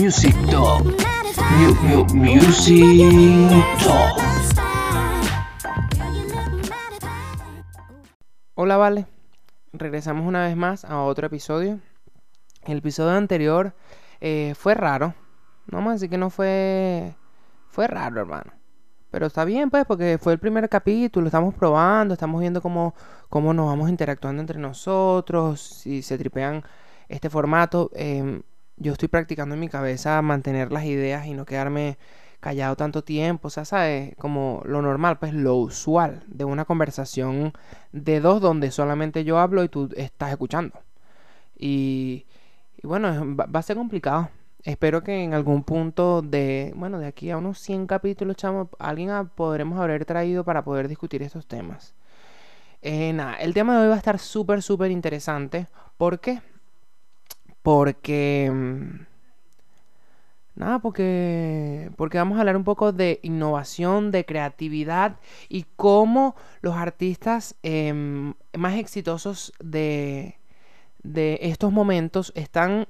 Music Talk. music Talk. Hola, Vale. Regresamos una vez más a otro episodio. El episodio anterior eh, fue raro. No vamos a decir que no fue. Fue raro, hermano. Pero está bien, pues, porque fue el primer capítulo, estamos probando, estamos viendo cómo, cómo nos vamos interactuando entre nosotros, si se tripean este formato. Em, yo estoy practicando en mi cabeza mantener las ideas y no quedarme callado tanto tiempo, o sea, ¿sabes? Como lo normal, pues lo usual de una conversación de dos donde solamente yo hablo y tú estás escuchando. Y, y bueno, va a ser complicado espero que en algún punto de, bueno, de aquí a unos 100 capítulos, chamo, alguien podremos haber traído para poder discutir estos temas. Eh, nada, el tema de hoy va a estar súper, súper interesante. ¿Por qué? Porque... Mm, nada, porque, porque vamos a hablar un poco de innovación, de creatividad y cómo los artistas em, más exitosos de, de estos momentos están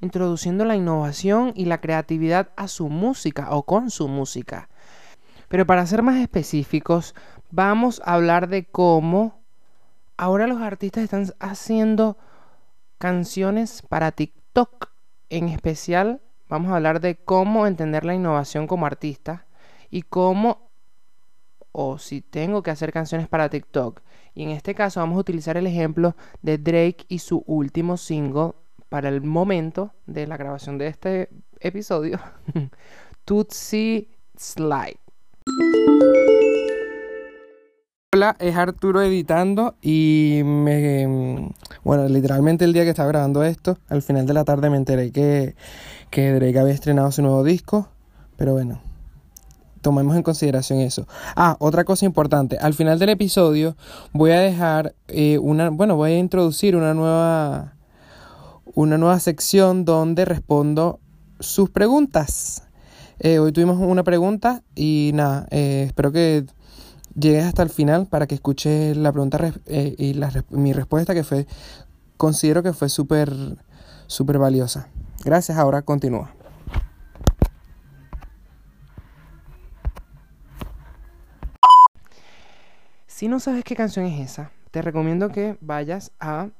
introduciendo la innovación y la creatividad a su música o con su música. Pero para ser más específicos, vamos a hablar de cómo ahora los artistas están haciendo canciones para TikTok. En especial, vamos a hablar de cómo entender la innovación como artista y cómo, o si tengo que hacer canciones para TikTok. Y en este caso vamos a utilizar el ejemplo de Drake y su último single para el momento de la grabación de este episodio, Tutsi Slide. Es Arturo editando y me... Bueno, literalmente el día que estaba grabando esto, al final de la tarde me enteré que, que Drake había estrenado su nuevo disco, pero bueno, tomemos en consideración eso. Ah, otra cosa importante, al final del episodio voy a dejar eh, una, bueno, voy a introducir una nueva una nueva sección donde respondo sus preguntas. Eh, hoy tuvimos una pregunta y nada, eh, espero que llegues hasta el final para que escuches la pregunta eh, y mi respuesta que fue, considero que fue súper, súper valiosa. Gracias, ahora continúa. Si no sabes qué canción es esa, te recomiendo que vayas a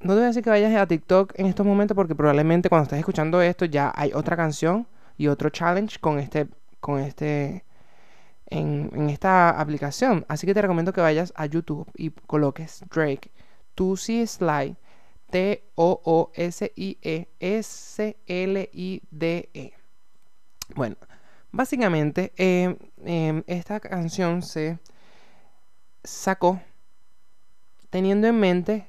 no te voy a decir que vayas a TikTok en estos momentos porque probablemente cuando estés escuchando esto ya hay otra canción y otro challenge con este, con este, en, esta aplicación. Así que te recomiendo que vayas a YouTube y coloques Drake, Slide, T-O-O-S-I-E, S-L-I-D-E. Bueno, básicamente em, em, esta canción se sacó teniendo en mente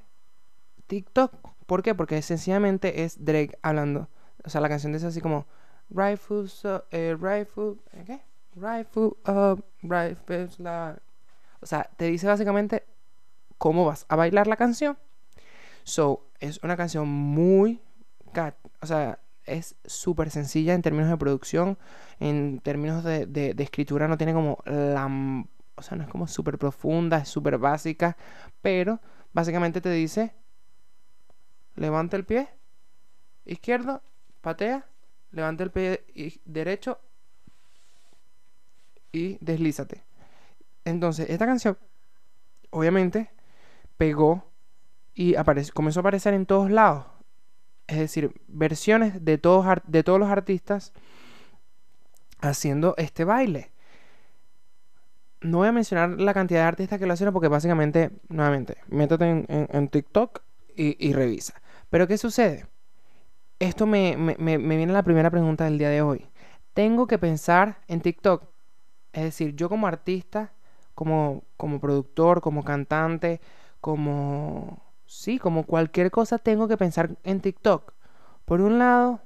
TikTok. ¿Por qué? Porque sencillamente es Drake hablando. O sea, la canción dice así como Rifle, eh, rifle, ¿qué? Rifle up, rifle O sea, te dice básicamente cómo vas a bailar la canción. So, es una canción muy... O sea, es súper sencilla en términos de producción. En términos de escritura no tiene como la... O sea, no es como súper profunda, es súper básica. Pero básicamente te dice levanta el pie izquierdo, patea, levanta el pie derecho y deslízate. Entonces, esta canción, obviamente, pegó y comenzó a aparecer en todos lados. Es decir, versiones de todos, de todos los artistas haciendo este baile. No voy a mencionar la cantidad de artistas que lo hacen porque básicamente, nuevamente, métete en, TikTok y revisa. Pero ¿qué sucede? Esto me, viene la primera pregunta del día de hoy. Tengo que pensar en TikTok. Es decir, yo como artista, como, como productor, como cantante, como... Sí, como cualquier cosa tengo que pensar en TikTok. Por un lado,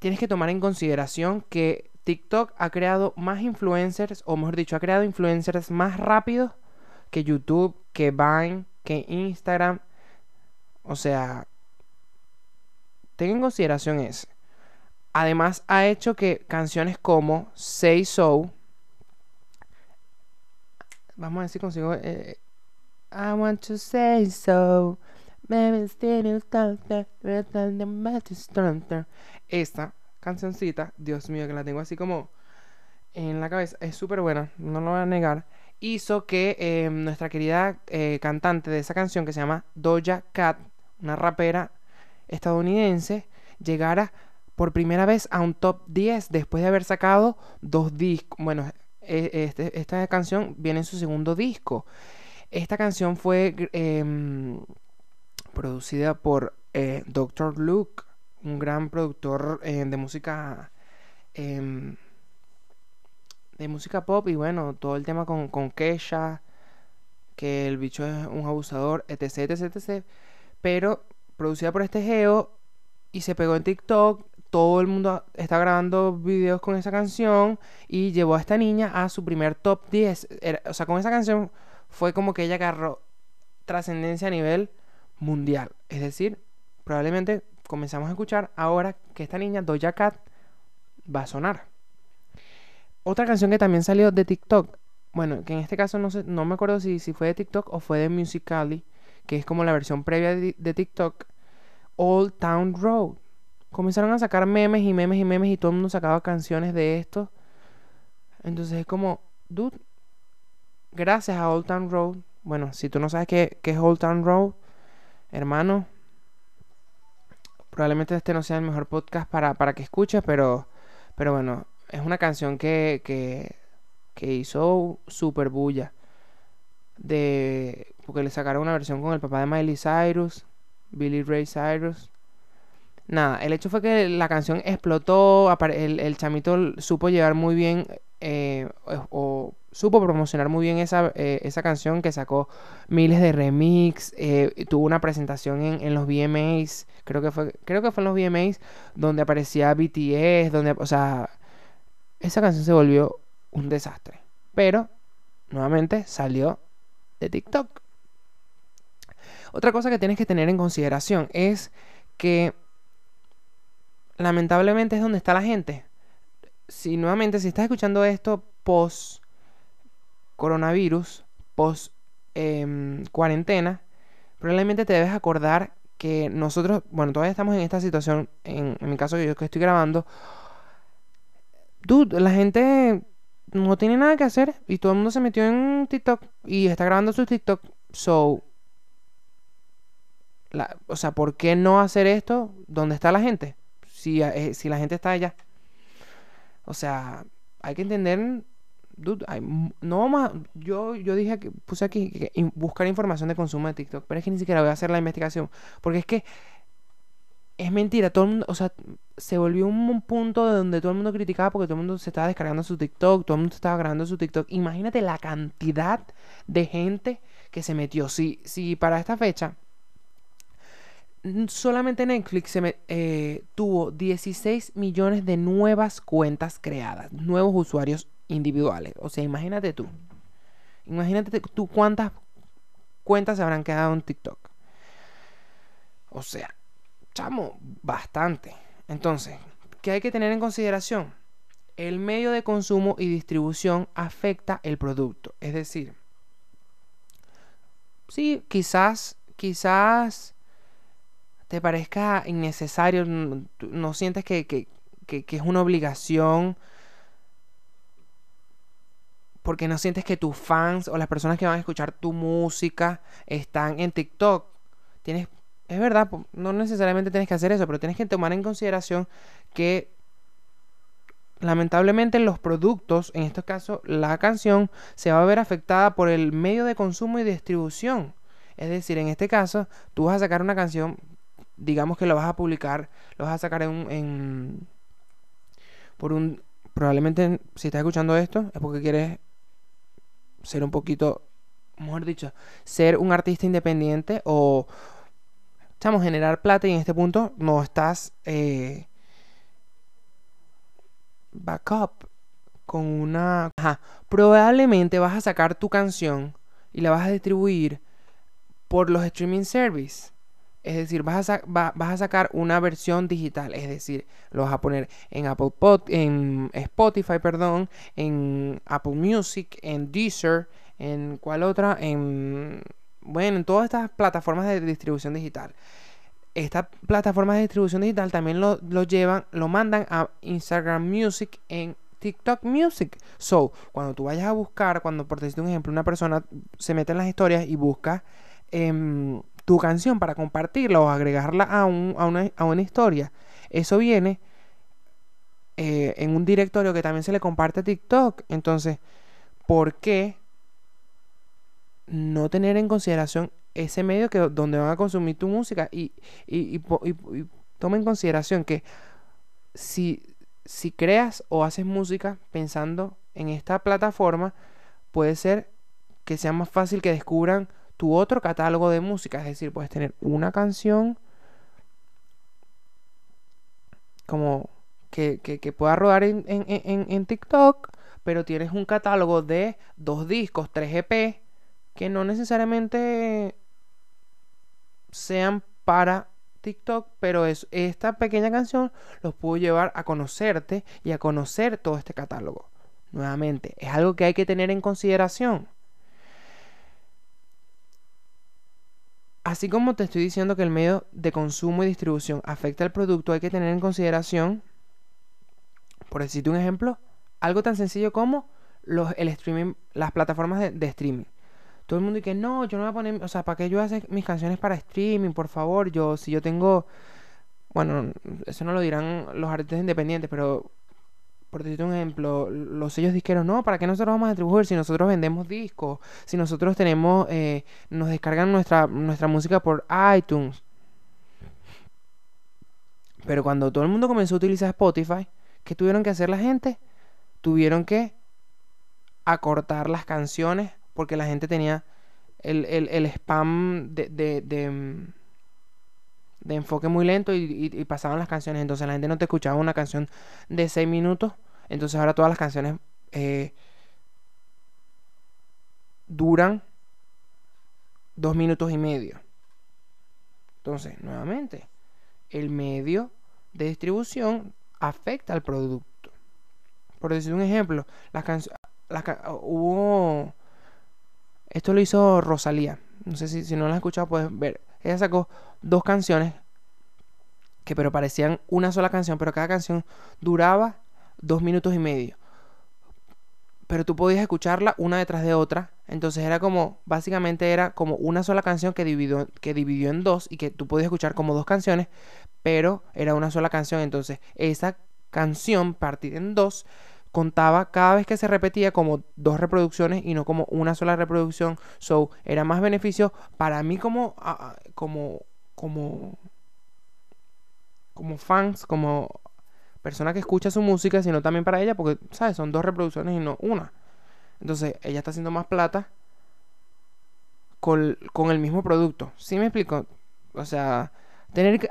tienes que tomar en consideración que TikTok ha creado más influencers, o mejor dicho, ha creado influencers más rápidos que YouTube, que Vine, que Instagram, o sea, ten en consideración eso. Además, ha hecho que canciones como Say So, vamos a decir consigo, eh, I want to say so, Esta cancioncita, Dios mío, que la tengo así como en la cabeza, es súper buena, no lo voy a negar. Hizo que eh, nuestra querida eh, cantante de esa canción que se llama Doja Cat, una rapera estadounidense, llegara por primera vez a un top 10 después de haber sacado dos discos. Bueno, e, este, esta canción viene en su segundo disco. Esta canción fue em, producida por eh, Dr. Luke, un gran productor eh, de música em, de música pop y bueno, todo el tema con, con Kesha, que el bicho es un abusador, etc, etc, etc. Pero producida por este geo y se pegó en TikTok. Todo el mundo está grabando videos con esa canción y llevó a esta niña a su primer top 10. o sea, con esa canción fue como que ella agarró trascendencia a nivel mundial. Es decir, probablemente comenzamos a escuchar ahora que esta niña, Doja Cat, va a sonar. Otra canción que también salió de TikTok, bueno, que en este caso no, sé, no me acuerdo si, si fue de TikTok o fue de Musically, que es como la versión previa de, de TikTok, Old Town Road. Comenzaron a sacar memes y memes y memes y todo el mundo sacaba canciones de esto. Entonces es como, dude, gracias a Old Town Road. Bueno, si tú no sabes qué, es Old Town Road, hermano, probablemente este no sea el mejor podcast para, para que escuches, pero, pero bueno, es una canción que, que, que hizo super bulla. De, porque le sacaron una versión con el papá de Miley Cyrus, Billy Ray Cyrus. Nada, el hecho fue que la canción explotó, el, el chamito supo llevar muy bien eh, o, supo promocionar muy bien esa, eh, esa, canción que sacó miles de remix, eh, tuvo una presentación en, en, los VMAs, creo que fue creo que fue en los VMAs donde aparecía BTS, donde, o sea, esa canción se volvió un desastre, pero nuevamente salió de TikTok. Otra cosa que tienes que tener en consideración es que lamentablemente es donde está la gente si nuevamente, si estás escuchando esto post coronavirus, post em, cuarentena, probablemente te debes acordar que nosotros, bueno, todavía estamos en esta situación, en, mi caso yo que estoy grabando, dude, la gente no tiene nada que hacer y todo el mundo se metió en TikTok y está grabando su TikTok, so, o sea, ¿por qué no hacer esto donde está la gente? Si, eh, si la gente está allá. O sea, hay que entender, dude, no a, yo, yo dije que puse aquí que, buscar información de consumo de TikTok, pero es que ni siquiera voy a hacer la investigación, porque es que es mentira, todo el mundo, o sea, se volvió un punto de donde todo el mundo criticaba porque todo el mundo se estaba descargando su TikTok, todo el mundo estaba grabando su TikTok. Imagínate la cantidad de gente que se metió. Si, si para esta fecha solamente Netflix se eh, tuvo 16 millones de nuevas cuentas creadas, nuevos usuarios individuales. O sea, imagínate tú. Imagínate tú cuántas cuentas se habrán quedado en TikTok. O sea, chamo, bastante. Entonces, ¿qué hay que tener en consideración? El medio de consumo y distribución afecta el producto. Es decir, sí, quizás, quizás te parezca innecesario, no, sientes que, es una obligación, porque no sientes que tus fans o las personas que van a escuchar tu música están en TikTok. Tienes, es verdad, no necesariamente tienes que hacer eso, pero tienes que tomar en consideración que lamentablemente los productos, en este caso la canción, se va a ver afectada por el medio de consumo y distribución. Es decir, en este caso, tú vas a sacar una canción, digamos que lo vas a publicar, lo vas a sacar en, por un probablemente si estás escuchando esto es porque quieres ser un poquito, mejor dicho, ser un artista independiente o estamos generar plata y en este punto no estás eh, backup con una, Ajá. probablemente vas a sacar tu canción y la vas a distribuir por los streaming service es decir, vas a, vas a sacar una versión digital, es decir, lo vas a poner en Apple Pod, en Spotify, perdón, en Apple Music, en Deezer, en cuál otra, en bueno, en todas estas plataformas de distribución digital. Estas plataformas de distribución digital también lo, lo llevan, lo mandan a Instagram Music en TikTok Music. So, cuando tú vayas a buscar, cuando por decirte un ejemplo, una persona se mete en las historias y busca em, tu canción para compartirla o agregarla a, un, a, una, a una historia, eso viene eh, en un directorio que también se le comparte a TikTok. Entonces, ¿por qué no tener en consideración ese medio que donde van a consumir tu música? Y, y, toma en consideración que si, si creas o haces música pensando en esta plataforma, puede ser que sea más fácil que descubran tu otro catálogo de música. Es decir, puedes tener una canción como que, pueda rodar en, TikTok, pero tienes un catálogo de dos discos, tres EP, que no necesariamente sean para TikTok, pero es, esta pequeña canción los pudo llevar a conocerte y a conocer todo este catálogo. Nuevamente, es algo que hay que tener en consideración. Así como te estoy diciendo que el medio de consumo y distribución afecta al producto, hay que tener en consideración por decirte un ejemplo, algo tan sencillo como el streaming, las plataformas de, streaming. Todo el mundo dice, no, yo no voy a poner, o sea, ¿para qué yo hacer mis canciones para streaming? Por favor, yo, si yo tengo, bueno, eso no lo dirán los artistas independientes, pero por decirte un ejemplo, los sellos disqueros, no, ¿para qué nosotros vamos a distribuir si nosotros vendemos discos? Si nosotros tenemos, eh, nos descargan nuestra, nuestra música por iTunes. Pero cuando todo el mundo comenzó a utilizar Spotify, ¿Qué tuvieron que hacer la gente? Tuvieron que acortar las canciones porque la gente tenía el, spam de, de, mm, de, enfoque muy lento y, pasaban las canciones. Entonces la gente no te escuchaba una canción de 6 minutos. Entonces ahora todas las canciones eh, duran 2 minutos y medio. Entonces, nuevamente, el medio de distribución afecta al producto. Por decir un ejemplo, las canciones. Hubo. Esto lo hizo Rosalía. No sé si, si no la has escuchado, puedes ver. Ella sacó dos canciones que pero parecían una sola canción, pero cada canción duraba dos minutos y medio. Pero tú podías escucharla una detrás de otra. Entonces era como, básicamente era como una sola canción que dividió, que dividió en dos y que tú podías escuchar como dos canciones, pero era una sola canción. Entonces, esa canción partida en dos contaba cada vez que se repetía como dos reproducciones y no como una sola reproducción. So, era más beneficio para mí como, como, como, como fans, como persona que escucha su música, sino también para ella, porque, ¿sabes? Son dos reproducciones y no una. Entonces, ella está haciendo más plata con, con el mismo producto. ¿Sí me explico? O sea, tener que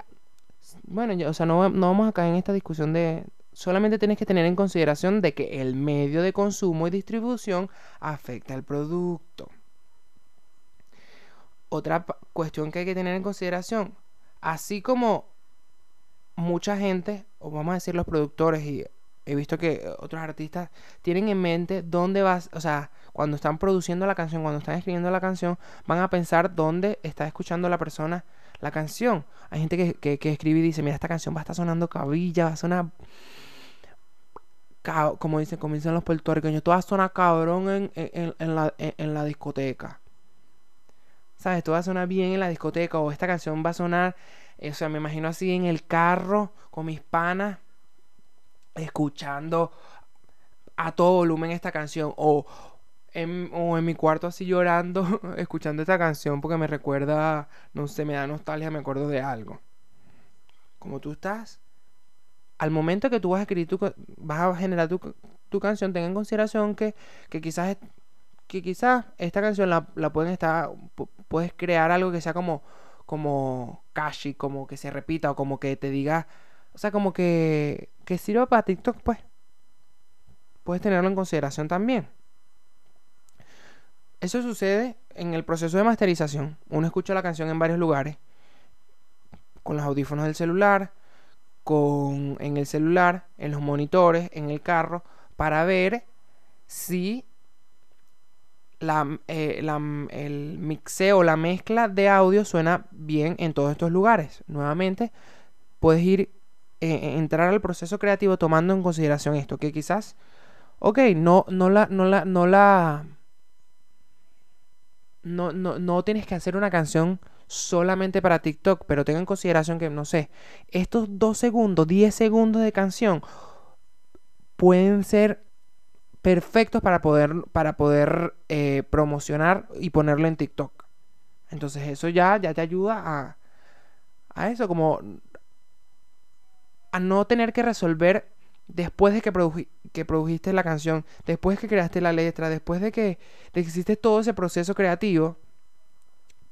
bueno, o sea, no, no vamos a caer en esta discusión de... Solamente tienes que tener en consideración de que el medio de consumo y distribución afecta al producto. Otra cuestión que hay que tener en consideración, así como mucha gente, o vamos a decir los productores, y he visto que otros artistas tienen en mente dónde vas, o sea, cuando están produciendo la canción, cuando están escribiendo la canción, van a pensar dónde está escuchando la persona la canción. Hay gente que, escribe y dice, mira, esta canción va a estar sonando cabilla, va a sonar... Como dicen, como dicen los puertorriqueños, esto va a sonar cabrón en, en, la, en, la discoteca. ¿Sabes? Esto va a sonar bien en la discoteca o esta canción va a sonar, o sea, me imagino así en el carro con mis panas, escuchando a todo volumen esta canción o, o en mi cuarto así llorando, escuchando esta canción porque me recuerda, no sé, me da nostalgia, me acuerdo de algo. Como tú estás, al momento que tú vas a escribir, tu, vas a generar tu, canción, ten en consideración que, que quizás que quizás esta canción la, pueden estar, puedes crear algo que sea como, como como que se repita o como que te diga, o sea, como que, que sirva para TikTok, pues. Puedes tenerlo en consideración también. Eso sucede en el proceso de masterización. Uno escucha la canción en varios lugares, con los audífonos del celular, con, en el celular, en los monitores, en el carro, para ver si la, eh, el mixeo, la mezcla de audio suena bien en todos estos lugares. Nuevamente, puedes ir, eh, entrar al proceso creativo tomando en consideración esto, que quizás, ok, no, no la, no la, no la, no, no, tienes que hacer una canción solamente para TikTok, pero tenga en consideración que, no sé, estos dos segundos, 10 segundos de canción pueden ser perfectos para poder, para poder eh, promocionar y ponerlo en TikTok. Entonces eso ya, ya te ayuda a, a eso, como a no tener que resolver después de que, produji- que produjiste la canción, después que creaste la letra, después de que, de hiciste todo ese proceso creativo,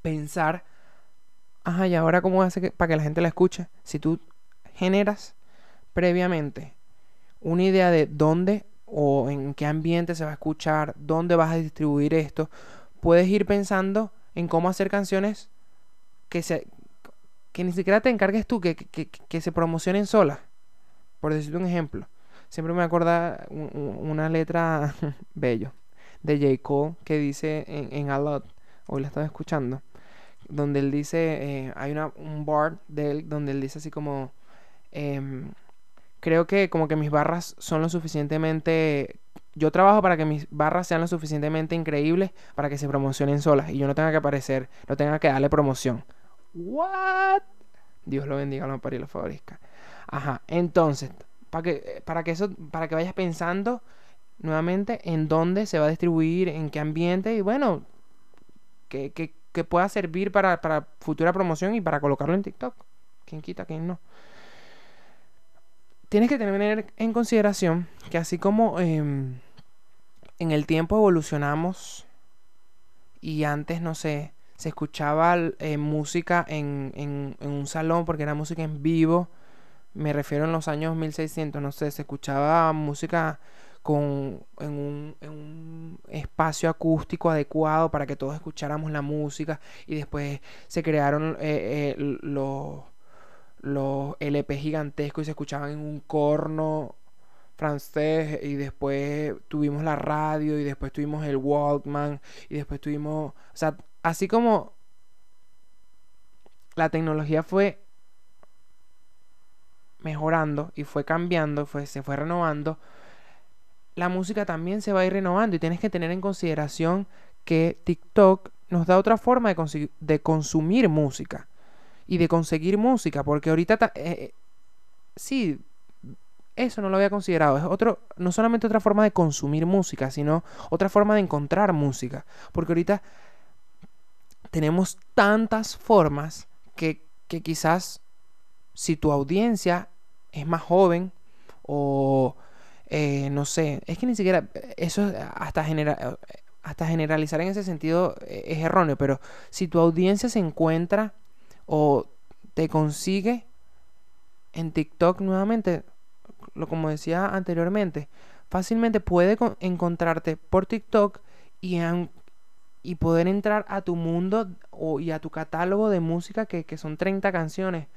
pensar, ajá, ¿y ahora cómo hace que, para que la gente la escuche? Si tú generas previamente una idea de dónde o en qué ambiente se va a escuchar, dónde vas a distribuir esto, puedes ir pensando en cómo hacer canciones que se que ni siquiera te encargues tú, que, que- que se promocionen solas. Por decirte un ejemplo. Siempre me un- una letra bello de J. Cole que dice en, en A Lot, hoy la estaba escuchando, donde él dice, eh, hay una, un bar de él donde él dice así como, em, creo que como que mis barras son lo suficientemente... Yo trabajo para que mis barras sean lo suficientemente increíbles para que se promocionen solas y yo no tenga que aparecer, no tenga que darle promoción. What? Dios lo bendiga, lo ampare y lo favorezca. Ajá, entonces, para que, para que eso, para que vayas pensando nuevamente en dónde se va a distribuir, en qué ambiente, y bueno, que, que- que pueda servir para, para futura promoción y para colocarlo en TikTok. ¿Quién quita, quién no? Tienes que tener en consideración que así como em, en el tiempo evolucionamos y antes, no sé, se escuchaba eh, música en, en- en un salón porque era música en vivo. Me refiero en los años 1600, no sé, se escuchaba música con, en, un, espacio acústico adecuado para que todos escucháramos la música y después se crearon eh, eh, los, los LP gigantescos y se escuchaban en un corno francés y después tuvimos la radio y después tuvimos el Walkman y después tuvimos, o sea, así como la tecnología fue mejorando y fue cambiando, fue, se fue renovando, la música también se va a ir renovando y tienes que tener en consideración que TikTok nos da otra forma de, de consumir música y de conseguir música, porque ahorita ta- eh, eh, sí, eso no lo había considerado, es otro, no solamente otra forma de consumir música, sino otra forma de encontrar música, porque ahorita tenemos tantas formas que, que quizás si tu audiencia es más joven o eh, no sé, es que ni siquiera eso es hasta genera- hasta generalizar en ese sentido eh, es erróneo, pero si tu audiencia se encuentra o te consigue en TikTok nuevamente, lo como decía anteriormente, fácilmente puede con- encontrarte por TikTok y, y poder entrar a tu mundo o, y a tu catálogo de música que, que son 30 canciones,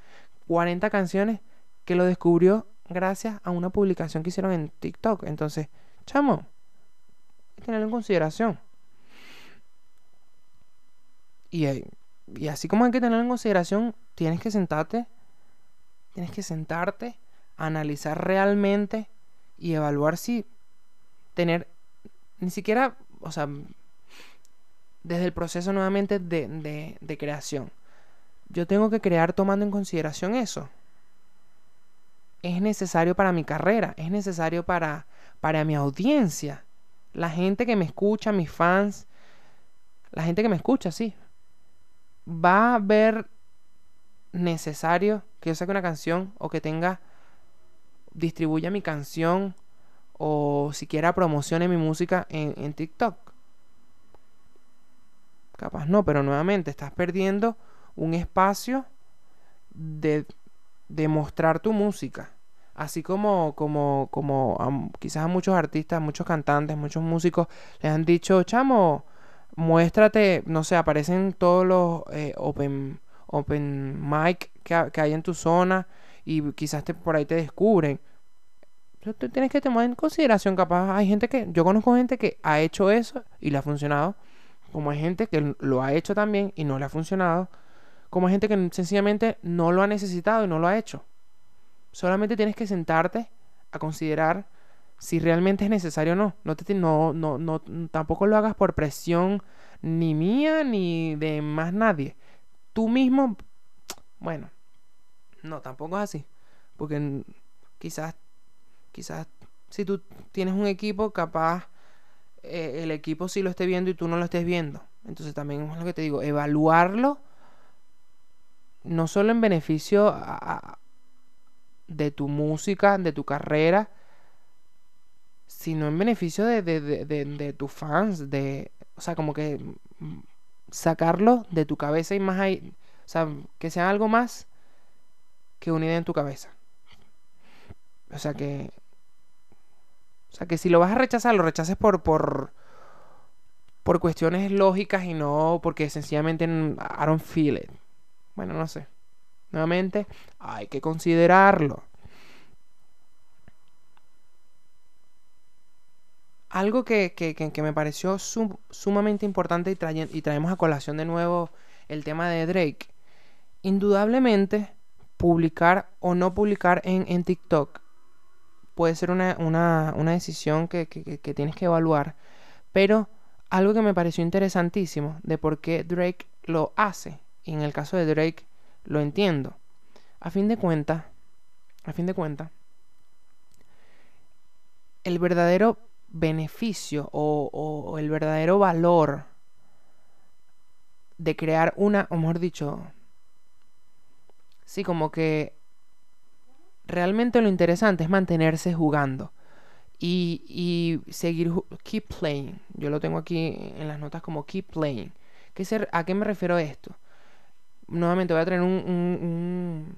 40 canciones que lo descubrió gracias a una publicación que hicieron en TikTok. Entonces, chamo, hay que tenerlo en consideración. Y, y así como hay que tenerlo en consideración, tienes que sentarte, tienes que sentarte, analizar realmente y evaluar si tener, ni siquiera, o sea, desde el proceso nuevamente de, de creación. Yo tengo que crear tomando en consideración eso. Es necesario para mi carrera, es necesario para, para mi audiencia. La gente que me escucha, mis fans, la gente que me escucha, sí. Va a ver necesario que yo saque una canción o que tenga, distribuya mi canción o siquiera promocione mi música en, en TikTok. Capaz no, pero nuevamente estás perdiendo un espacio de, de mostrar tu música. Así como, como, como quizás a muchos artistas, muchos cantantes, muchos músicos les han dicho, chamo, muéstrate, no sé, aparecen todos los eh, open, open mic que, que hay en tu zona y quizás te, por ahí te descubren. Tú tienes que tomar en consideración, capaz hay gente que, yo conozco gente que ha hecho eso y le ha funcionado, como hay gente que lo ha hecho también y no le ha funcionado, como gente que sencillamente no lo ha necesitado y no lo ha hecho. Solamente tienes que sentarte a considerar si realmente es necesario o no. No, te, no, no, no. Tampoco lo hagas por presión ni mía ni de más nadie. Tú mismo, bueno, no, tampoco es así. Porque quizás, quizás si tú tienes un equipo, capaz eh, el equipo sí lo esté viendo y tú no lo estés viendo. Entonces también es lo que te digo, evaluarlo no solo en beneficio de tu música, de tu carrera, sino en beneficio de, tus fans, de, o sea, como que sacarlo de tu cabeza y más ahí, o sea, que sea algo más que una idea en tu cabeza. O sea que, o sea que si lo vas a rechazar, lo rechaces por, por, por cuestiones lógicas y no porque sencillamente I don't feel it. Bueno, no sé. Nuevamente, hay que considerarlo. Algo que, me pareció sumamente importante y, y traemos a colación de nuevo el tema de Drake. Indudablemente, publicar o no publicar en, TikTok puede ser una, decisión que, que, tienes que evaluar. Pero algo que me pareció interesantísimo de por qué Drake lo hace, en el caso de Drake lo entiendo. A fin de cuentas, a fin de cuentas, el verdadero beneficio o, el verdadero valor de crear una, o mejor dicho, sí, como que realmente lo interesante es mantenerse jugando y, y seguir, keep playing. Yo lo tengo aquí en las notas como keep playing. ¿Qué ser, ¿A qué me refiero esto? Nuevamente voy a traer un, un,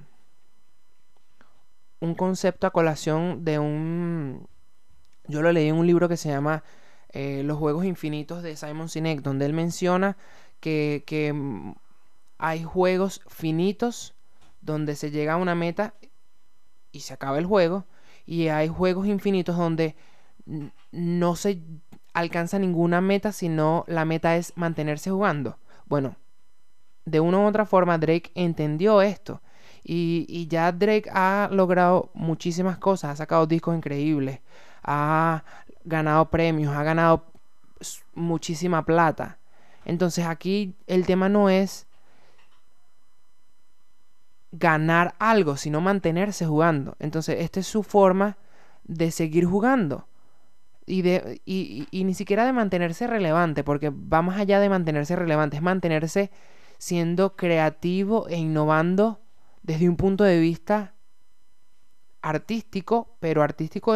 un concepto a colación de un yo lo leí en un libro que se llama eh, Los Juegos Infinitos de Simon Sinek, donde él menciona que, mm, hay juegos finitos donde se llega a una meta y se acaba el juego, y hay juegos infinitos donde no se alcanza ninguna meta, sino la meta es mantenerse jugando. Bueno, de una u otra forma Drake entendió esto. Y, y, ya Drake ha logrado muchísimas cosas, ha sacado discos increíbles, ha ganado premios, ha ganado muchísima plata. Entonces aquí el tema no es ganar algo, sino mantenerse jugando. Entonces esta es su forma de seguir jugando. Y, de, y, y, ni siquiera de mantenerse relevante, porque va más allá de mantenerse relevante, es mantenerse siendo creativo e innovando desde un punto de vista artístico, pero artístico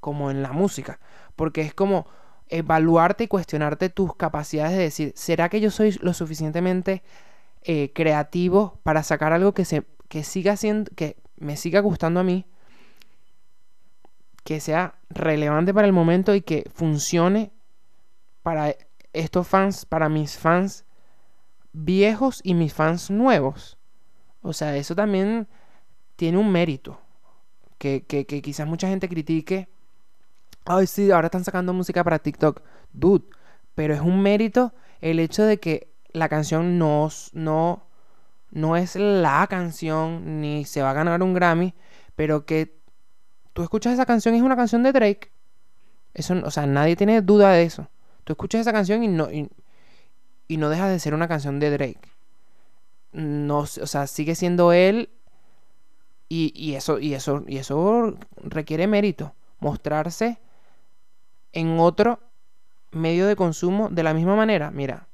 como en la música, porque es como evaluarte y cuestionarte tus capacidades de decir, ¿será que yo soy lo suficientemente eh, creativo para sacar algo que, se, que siga siendo, que me siga gustando a mí, que sea relevante para el momento y que funcione para estos fans, para mis fans viejos y mis fans nuevos? O sea, eso también tiene un mérito que, quizás mucha gente critique. Ay, sí, ahora están sacando música para TikTok. Dude, pero es un mérito el hecho de que la canción no, no, no es la canción ni se va a ganar un Grammy, pero que tú escuchas esa canción y es una canción de Drake. Eso, o sea, nadie tiene duda de eso. Tú escuchas esa canción y no, y no deja de ser una canción de Drake. No, o sea, sigue siendo él y, eso, y, eso, y eso requiere mérito. Mostrarse en otro medio de consumo de la misma manera. Mira,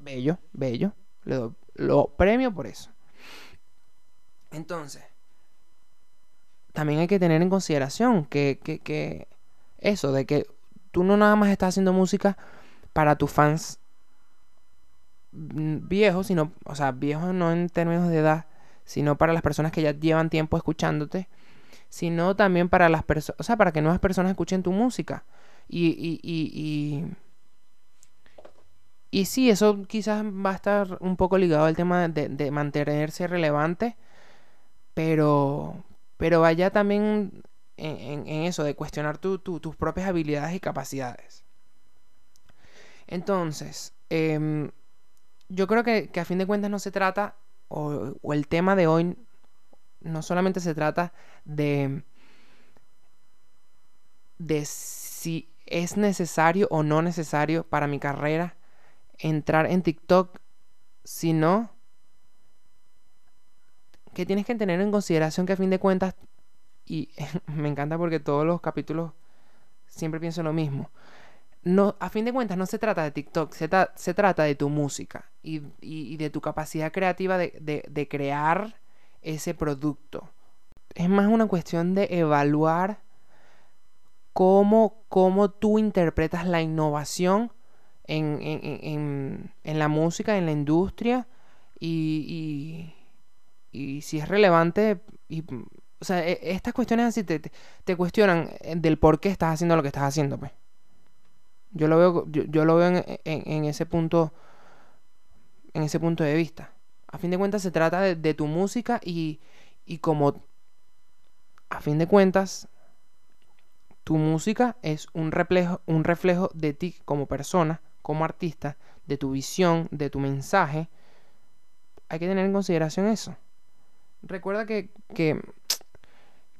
bello, bello. Le doy, lo premio por eso. Entonces, también hay que tener en consideración que, que, que eso, de que tú no nada más estás haciendo música para tus fans viejos, sino, o sea, viejos no en términos de edad, sino para las personas que ya llevan tiempo escuchándote, sino también para las personas, o sea, para que nuevas personas escuchen tu música. Y, y, y, y, sí, eso quizás va a estar un poco ligado al tema de, mantenerse relevante, pero, pero vaya también en, eso, de cuestionar tu- tus propias habilidades y capacidades. Entonces, em, yo creo que, que a fin de cuentas no se trata, o, el tema de hoy no solamente se trata de, de si es necesario o no necesario para mi carrera entrar en TikTok, sino que tienes que tener en consideración que a fin de cuentas, y me encanta porque todos los capítulos siempre pienso lo mismo, no, a fin de cuentas no se trata de TikTok, se, se trata de tu música y, y- de tu capacidad creativa de, de- crear ese producto. Es más una cuestión de evaluar cómo, cómo tú interpretas la innovación en, en- en- en- la música, en la industria y, y- y si es relevante. Y, o sea, e- estas cuestiones así te, te- te cuestionan eh, del por qué estás haciendo lo que estás haciendo, pues. Yo lo veo, yo, yo lo veo en, en- ese punto, en ese punto de vista. A fin de cuentas se trata de, tu música y, y como a fin de cuentas tu música es un reflejo, un reflejo de ti como persona, como artista, de tu visión, de tu mensaje. Hay que tener en consideración eso. Recuerda que,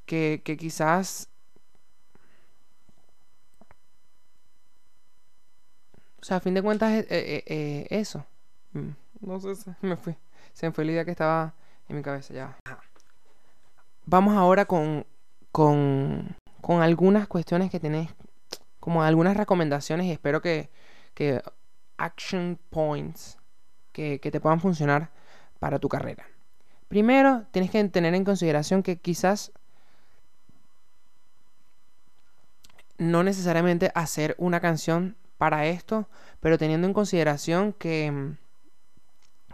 que, que quizás O sea, a fin de cuentas, eh, eh, eh, eso. Mm, No sé, se me fue. Se me fue la idea que estaba en mi cabeza ya. Vamos ahora con, con, con algunas cuestiones que tenés, como algunas recomendaciones y espero que, que action points que, que te puedan funcionar para tu carrera. Primero, tienes que tener en consideración que quizás no necesariamente hacer una canción para esto, pero teniendo en consideración que, mm,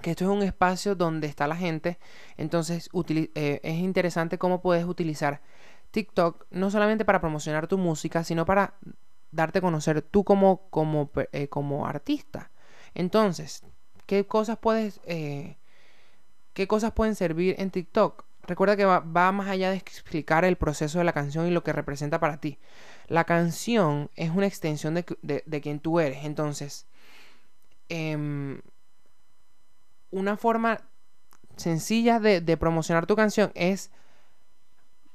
que esto es un espacio donde está la gente, entonces eh, es interesante cómo puedes utilizar TikTok no solamente para promocionar tu música, sino para darte a conocer tú como, como, eh, como artista. Entonces, ¿qué cosas puedes, eh, qué cosas pueden servir en TikTok? Recuerda que va más allá de explicar el proceso de la canción y lo que representa para ti. La canción es una extensión de, de, quien tú eres. Entonces, em, una forma sencilla de, promocionar tu canción es,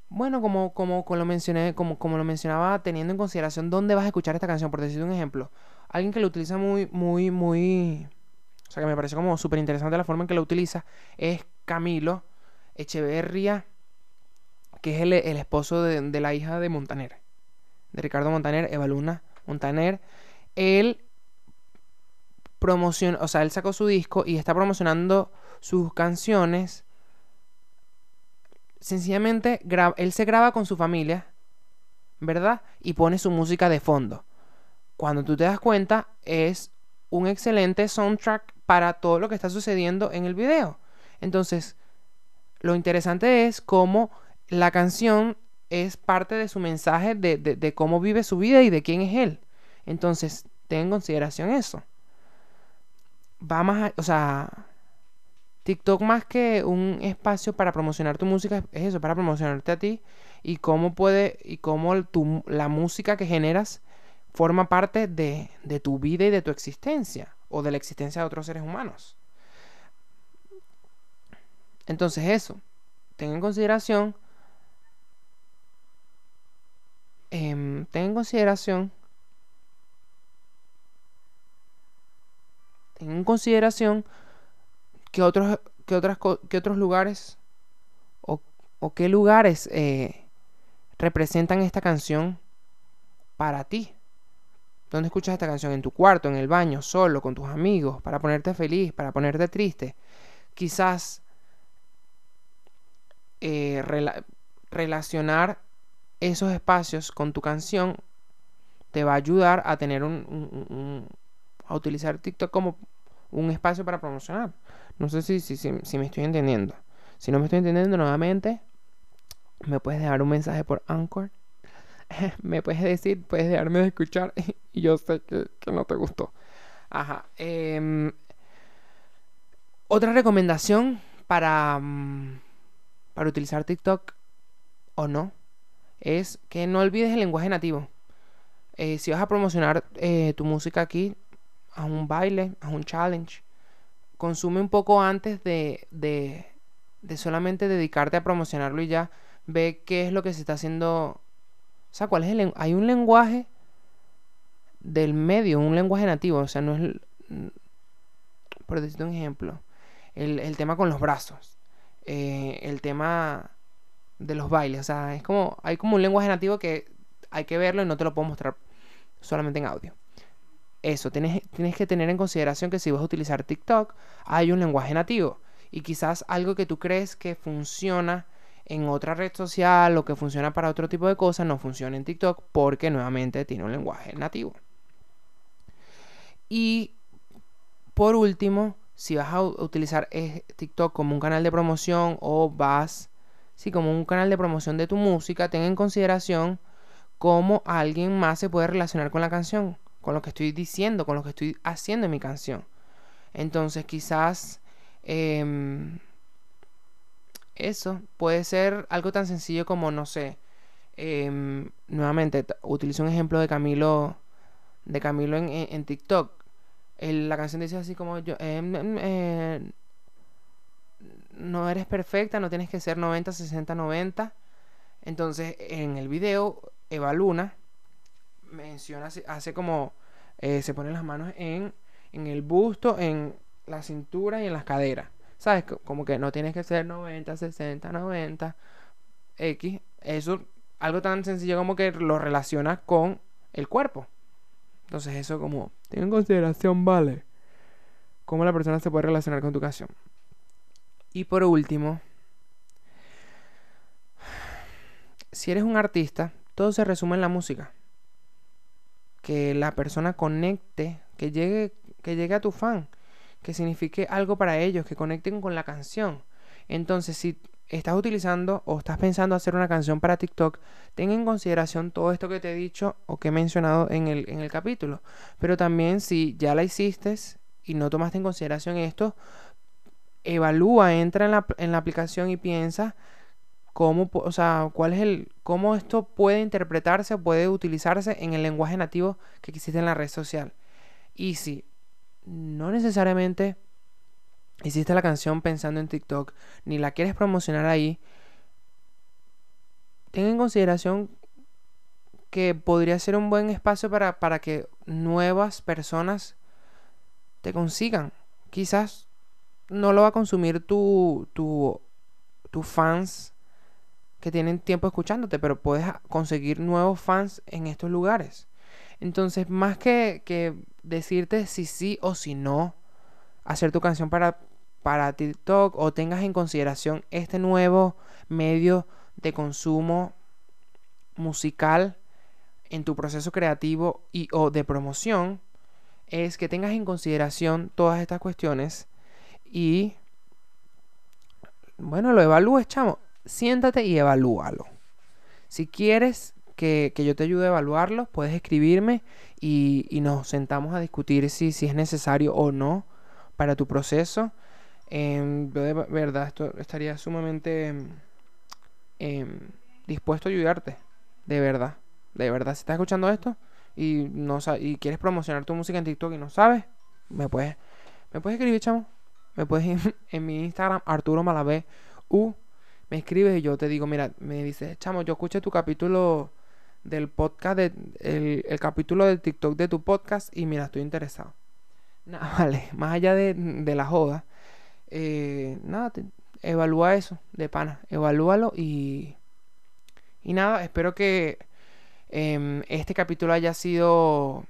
bueno, como, como, lo mencioné, como, como lo mencionaba, teniendo en consideración dónde vas a escuchar esta canción. Por decir un ejemplo, alguien que lo utiliza muy, muy, muy. O sea, que me parece como súper interesante la forma en que lo utiliza es Camilo Echeverría, que es el, el esposo de, de la hija de Montaner de Ricardo Montaner, Eva Luna Montaner, él promociona, o sea, él sacó su disco y está promocionando sus canciones. Sencillamente, él se graba con su familia, ¿verdad? Y pone su música de fondo. Cuando tú te das cuenta, es un excelente soundtrack para todo lo que está sucediendo en el video. Entonces, lo interesante es cómo la canción es parte de su mensaje de, de- cómo vive su vida y de quién es él. Entonces, ten en consideración eso. Va más, a- o sea, TikTok más que un espacio para promocionar tu música es eso, para promocionarte a ti y cómo puede y cómo tu, la música que generas forma parte de, de tu vida y de tu existencia o de la existencia de otros seres humanos. Entonces eso, ten en consideración em, ten en consideración ten en consideración que otros que otras que otros lugares o, qué lugares eh, representan esta canción para ti ¿Dónde escuchas esta canción? En tu cuarto, en el baño, solo, con tus amigos, para ponerte feliz, para ponerte triste. Quizás eh, rela- relacionar esos espacios con tu canción te va a ayudar a tener un, a utilizar TikTok como un espacio para promocionar. No sé si, si, si, me estoy entendiendo. Si no me estoy entendiendo nuevamente, me puedes dejar un mensaje por Anchor. me puedes decir, puedes dejarme de escuchar y yo sé que, que no te gustó. Ajá. em, otra recomendación para, mm, para utilizar TikTok o no es que no olvides el lenguaje nativo. Eh, si vas a promocionar eh, tu música aquí, a un baile, a un challenge, consume un poco antes de, de, solamente dedicarte a promocionarlo y ya ve qué es lo que se está haciendo. O sea, cuál es el hay un lenguaje del medio, un lenguaje nativo, o sea, no es por decirte un ejemplo, el, tema con los brazos, eh, el tema de los bailes, o sea, es como hay como un lenguaje nativo que hay que verlo y no te lo puedo mostrar solamente en audio. Eso, tienes, tienes que tener en consideración que si vas a utilizar TikTok, hay un lenguaje nativo. Y quizás algo que tú crees que funciona en otra red social o que funciona para otro tipo de cosas no funciona en TikTok porque nuevamente tiene un lenguaje nativo. Y por último, si vas a utilizar TikTok como un canal de promoción o vas, sí, como un canal de promoción de tu música, ten en consideración cómo alguien más se puede relacionar con la canción, con lo que estoy diciendo, con lo que estoy haciendo en mi canción. Entonces quizás em, eso puede ser algo tan sencillo como, no sé, em, nuevamente utilizo un ejemplo de Camilo, de Camilo en, TikTok. la canción dice así como yo, em, no eres perfecta, no tienes que ser 90, 60, 90. Entonces en el video Eva Luna menciona, hace como, eh, se pone las manos en, en el busto, en la cintura y en las caderas. ¿Sabes? Como que no tienes que ser 90, 60, 90, X. Eso, algo tan sencillo como que lo relacionas con el cuerpo. Entonces eso como, ten en consideración, vale, cómo la persona se puede relacionar con tu canción. Y por último, si eres un artista, todo se resume en la música. Que la persona conecte, que llegue, que llegue a tu fan, que signifique algo para ellos, que conecten con la canción. Entonces, si estás utilizando o estás pensando hacer una canción para TikTok, ten en consideración todo esto que te he dicho o que he mencionado en el, en el capítulo. Pero también si ya la hiciste y no tomaste en consideración esto, evalúa, entra en la, en la aplicación y piensa cómo, o sea, cuál es el, cómo esto puede interpretarse, puede utilizarse en el lenguaje nativo que existe en la red social. Y si no necesariamente hiciste la canción pensando en TikTok, ni la quieres promocionar ahí, ten en consideración que podría ser un buen espacio para, para que nuevas personas te consigan. Quizás no lo va a consumir tu, tu, tu fans que tienen tiempo escuchándote, pero puedes conseguir nuevos fans en estos lugares. Entonces, más que, que decirte si sí o si no hacer tu canción para, para TikTok o tengas en consideración este nuevo medio de consumo musical en tu proceso creativo y o de promoción, es que tengas en consideración todas estas cuestiones y bueno, lo evalúes, chamo siéntate y evalúalo. Si quieres que, yo te ayude a evaluarlo, puedes escribirme y, nos sentamos a discutir si, si, es necesario o no para tu proceso. Em, de verdad, esto estaría sumamente em, dispuesto a ayudarte. De verdad. De verdad, si estás escuchando esto y, no, y quieres promocionar tu música en TikTok y no sabes, me puedes, me puedes escribir, chamo. Me puedes ir en mi Instagram, Arturo Malavé U me escribes y yo te digo, mira, me dices, chamo, yo escuché tu capítulo del podcast, de, el, capítulo del TikTok de tu podcast y mira, estoy interesado. Nada, vale, más allá de, la joda, eh, nada, evalúa eso de pana, evalúalo y, y nada, espero que em, este capítulo haya sido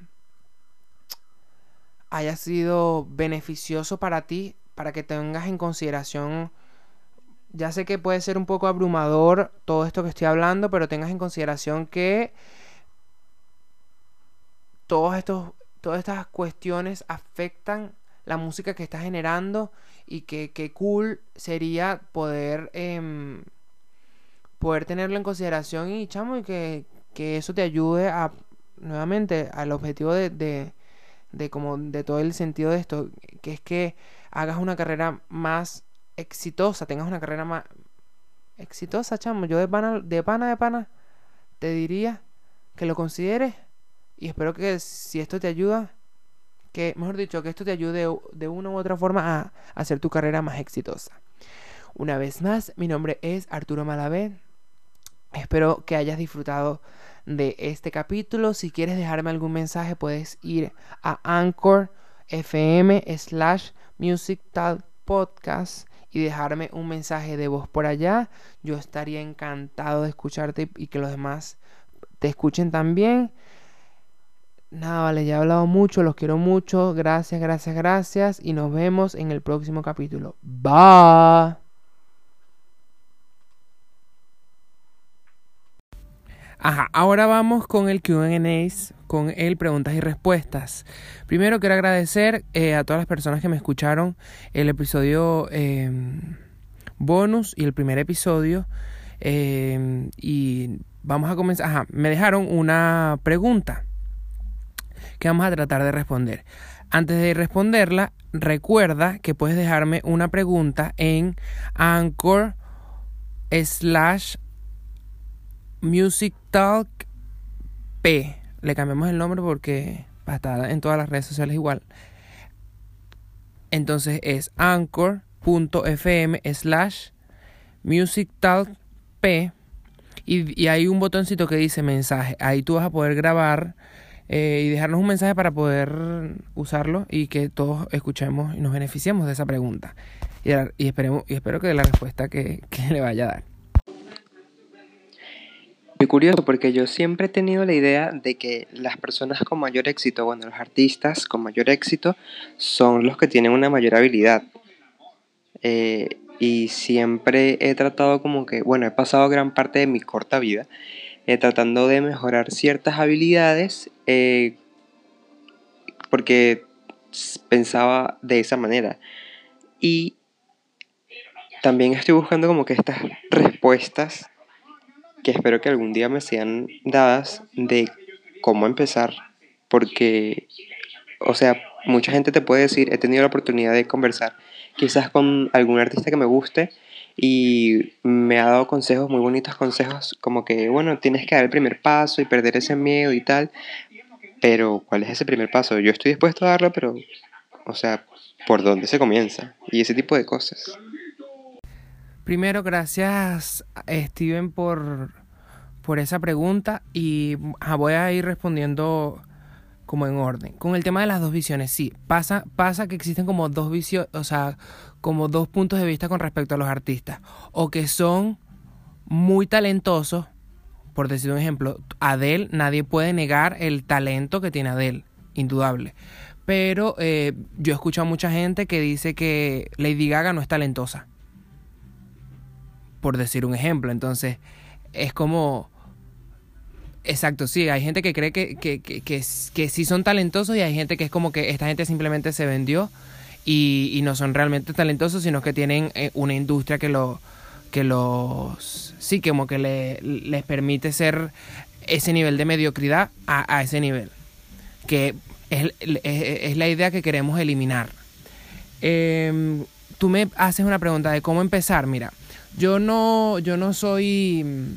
haya sido beneficioso para ti, para que tengas en consideración ya sé que puede ser un poco abrumador todo esto que estoy hablando, pero tengas en consideración que todos estos, todas estas cuestiones afectan la música que estás generando y que, cool sería poder, em, poder tenerlo en consideración y chamo y que, eso te ayude a nuevamente al objetivo de, de como de todo el sentido de esto, que es que hagas una carrera más exitosa, tengas una carrera más exitosa, chamo. Yo de pana, de pana, de pana, te diría que lo consideres y espero que si esto te ayuda, que mejor dicho, que esto te ayude de una u otra forma a hacer tu carrera más exitosa. Una vez más, mi nombre es Arturo Malavé. Espero que hayas disfrutado de este capítulo. Si quieres dejarme algún mensaje, puedes ir a Anchor FM slash Music Talk Podcast y dejarme un mensaje de voz por allá. Yo estaría encantado de escucharte y que los demás te escuchen también. Nada, vale, ya he hablado mucho, los quiero mucho. Gracias, gracias, gracias. Y nos vemos en el próximo capítulo. Bye. Ajá, ahora vamos con el QA, con el preguntas y respuestas. Primero quiero agradecer eh, a todas las personas que me escucharon el episodio em, bonus y el primer episodio. Em, y vamos a comenzar. Ajá, me dejaron una pregunta que vamos a tratar de responder. Antes de responderla, recuerda que puedes dejarme una pregunta en Anchor slash Music Talk P. Le cambiamos el nombre porque está en todas las redes sociales igual. Entonces es anchor.fm slash Music Talk P. Y, hay un botoncito que dice mensaje. Ahí tú vas a poder grabar eh, y dejarnos un mensaje para poder usarlo y que todos escuchemos y nos beneficiemos de esa pregunta. Y, esperemos, y espero que la respuesta que, que le vaya a dar. Muy curioso porque yo siempre he tenido la idea de que las personas con mayor éxito, bueno, los artistas con mayor éxito son los que tienen una mayor habilidad. Eh, y siempre he tratado como que, bueno, he pasado gran parte de mi corta vida eh, tratando de mejorar ciertas habilidades eh, porque pensaba de esa manera. Y también estoy buscando como que estas respuestas que espero que algún día me sean dadas de cómo empezar, porque, o sea, mucha gente te puede decir, he tenido la oportunidad de conversar quizás con algún artista que me guste y me ha dado consejos, muy bonitos consejos, como que, bueno, tienes que dar el primer paso y perder ese miedo y tal, pero ¿cuál es ese primer paso? Yo estoy dispuesto a darlo, pero, o sea, ¿por dónde se comienza? Y ese tipo de cosas. Primero, gracias Steven por, por esa pregunta y voy a ir respondiendo como en orden. Con el tema de las dos visiones, sí, pasa, pasa que existen como dos visiones, o sea, como dos puntos de vista con respecto a los artistas. O que son muy talentosos, por decir un ejemplo, Adele, nadie puede negar el talento que tiene Adele, indudable. Pero eh, yo he escuchado a mucha gente que dice que Lady Gaga no es talentosa por decir un ejemplo. Entonces, es como... Exacto, sí, hay gente que cree que, que, que, que, sí son talentosos y hay gente que es como que esta gente simplemente se vendió y, y no son realmente talentosos, sino que tienen eh, una industria que lo que los sí como que le, les permite ser ese nivel de mediocridad a, ese nivel que es, es, la idea que queremos eliminar eh, tú me haces una pregunta de cómo empezar mira yo no, yo no soy... Mm,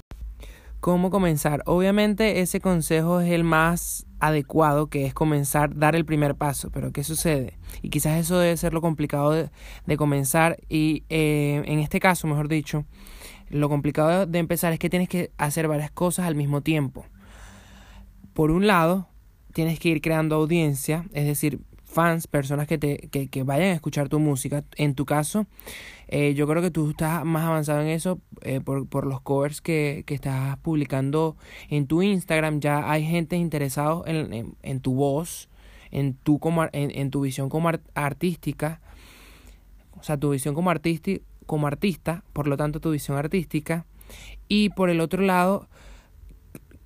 ¿Cómo comenzar? Obviamente ese consejo es el más adecuado, que es comenzar, dar el primer paso. Pero ¿qué sucede? Y quizás eso debe ser lo complicado de, comenzar. Y eh, en este caso, mejor dicho, lo complicado de empezar es que tienes que hacer varias cosas al mismo tiempo. Por un lado, tienes que ir creando audiencia, es decir, fans, personas que, te, que, que vayan a escuchar tu música. En tu caso, eh, yo creo que tú estás más avanzado en eso eh, por, por, los covers que, que, estás publicando en tu Instagram. Ya hay gente interesada en, en, tu voz, en tu, como, en, tu visión como artística. O sea, tu visión como, artisti como artista, por lo tanto tu visión artística. Y por el otro lado,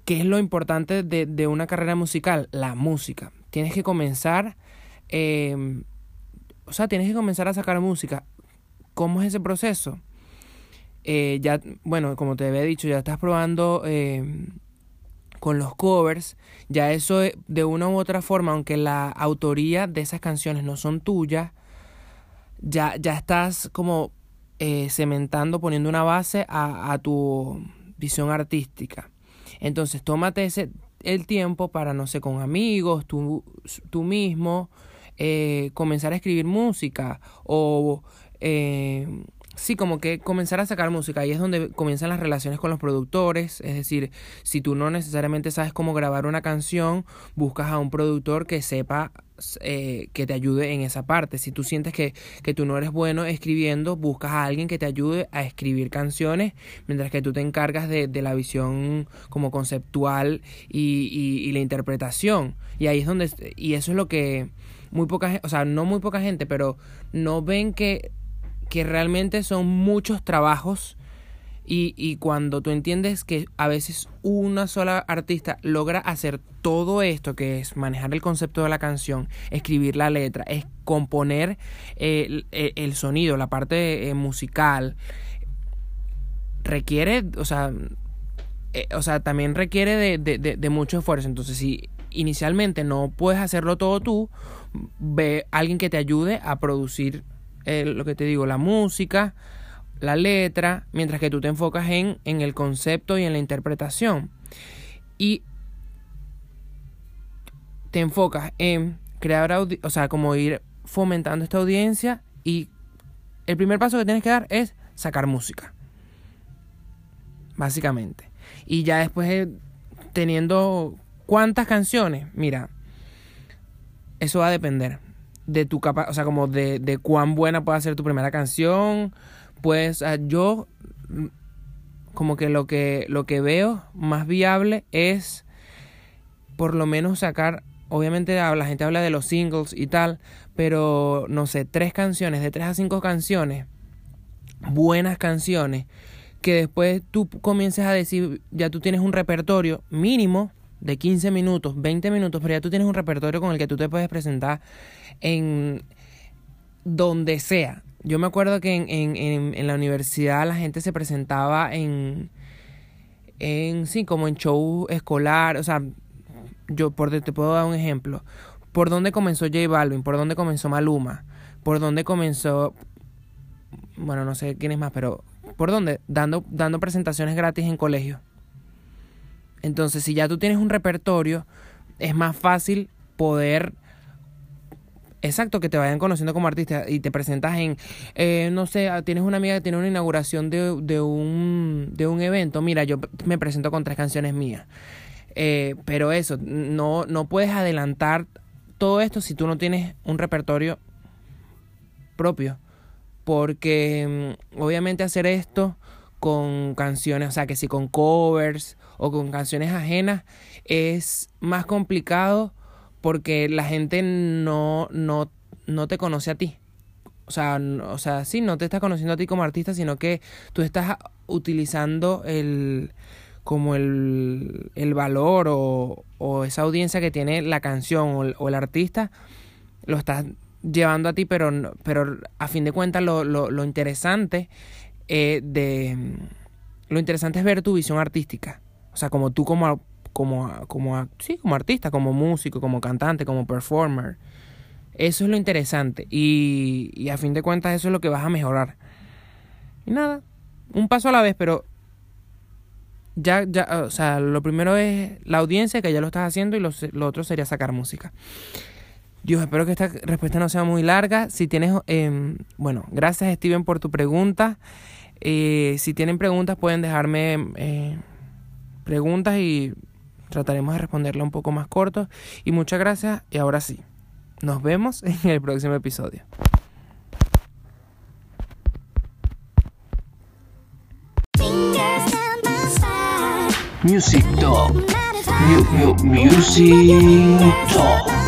¿qué es lo importante de, de una carrera musical? La música. Tienes que comenzar Em, o sea, tienes que comenzar a sacar música. ¿Cómo es ese proceso? Eh, ya, bueno, como te había dicho, ya estás probando em, con los covers. Ya eso de una u otra forma, aunque la autoría de esas canciones no son tuyas, ya, ya estás como eh, cementando, poniendo una base a, a tu visión artística. Entonces, tómate ese, el tiempo para, no sé, con amigos, tú, tú mismo, eh, comenzar a escribir música o... Eh, Sí, como que comenzar a sacar música. Ahí es donde comienzan las relaciones con los productores. Es decir, si tú no necesariamente sabes cómo grabar una canción, buscas a un productor que sepa eh, que te ayude en esa parte. Si tú sientes que, que tú no eres bueno escribiendo, buscas a alguien que te ayude a escribir canciones, mientras que tú te encargas de, de la visión como conceptual y, y, y la interpretación. Y ahí es donde, y eso es lo que muy poca o sea, no muy poca gente, pero no ven que que realmente son muchos trabajos y, y, cuando tú entiendes que a veces una sola artista logra hacer todo esto, que es manejar el concepto de la canción, escribir la letra, es componer el, el, el sonido, la parte eh, musical, requiere, o sea, eh, o sea también requiere de, de, de, de mucho esfuerzo. Entonces, si inicialmente no puedes hacerlo todo tú, ve a alguien que te ayude a producir eh, lo que te digo, la música, la letra, mientras que tú te enfocas en, en el concepto y en la interpretación. Y te enfocas en crear, o sea, como ir fomentando esta audiencia y el primer paso que tienes que dar es sacar música. Básicamente. Y ya después teniendo cuántas canciones, mira, eso va a depender de tu capa o sea, como de, de cuán buena puede ser tu primera canción. Pues yo como que lo que lo que veo más viable es por lo menos sacar obviamente la gente habla de los singles y tal, pero no sé, tres canciones, de tres a cinco canciones, buenas canciones, que después tú comiences a decir, ya tú tienes un repertorio mínimo de 15 minutos, 20 minutos, pero ya tú tienes un repertorio con el que tú te puedes presentar en donde sea. Yo me acuerdo que en, en, en, en la universidad la gente se presentaba en, en, sí, como en show escolar, o sea, yo por te puedo dar un ejemplo. ¿Por dónde comenzó J Balvin? ¿Por dónde comenzó Maluma? ¿Por dónde comenzó, bueno, no sé quién es más, pero ¿por dónde? Dando, dando presentaciones gratis en colegio. Entonces, si ya tú tienes un repertorio, es más fácil poder Exacto, que te vayan conociendo como artista y te presentas en, eh, no sé, tienes una amiga que tiene una inauguración de, de, un, de un evento, mira, yo me presento con tres canciones mías. Eh, pero eso, no, no puedes adelantar todo esto si tú no tienes un repertorio propio. Porque mm, obviamente hacer esto con canciones, o sea, que si con covers o con canciones ajenas es más complicado porque la gente no, no, no te conoce a ti. O sea, o sea, sí, no te está conociendo a ti como artista, sino que tú estás utilizando el como el, el valor o, o, esa audiencia que tiene la canción o el, o el, artista, lo estás llevando a ti, pero, pero a fin de cuentas lo, lo, lo interesante eh, de lo interesante es ver tu visión artística. O sea, como tú como como, como, sí, como artista, como músico, como cantante, como performer. Eso es lo interesante. Y, y a fin de cuentas eso es lo que vas a mejorar. Y nada, un paso a la vez, pero ya, ya, o sea, lo primero es la audiencia, que ya lo estás haciendo, y lo, otro sería sacar música. Dios, espero que esta respuesta no sea muy larga. Si tienes, eh, bueno, gracias Steven por tu pregunta. Eh, si tienen preguntas pueden dejarme eh, preguntas y Trataremos de responderla un poco más corto. Y muchas gracias. Y ahora sí, nos vemos en el próximo episodio. Music Talk. Music Talk.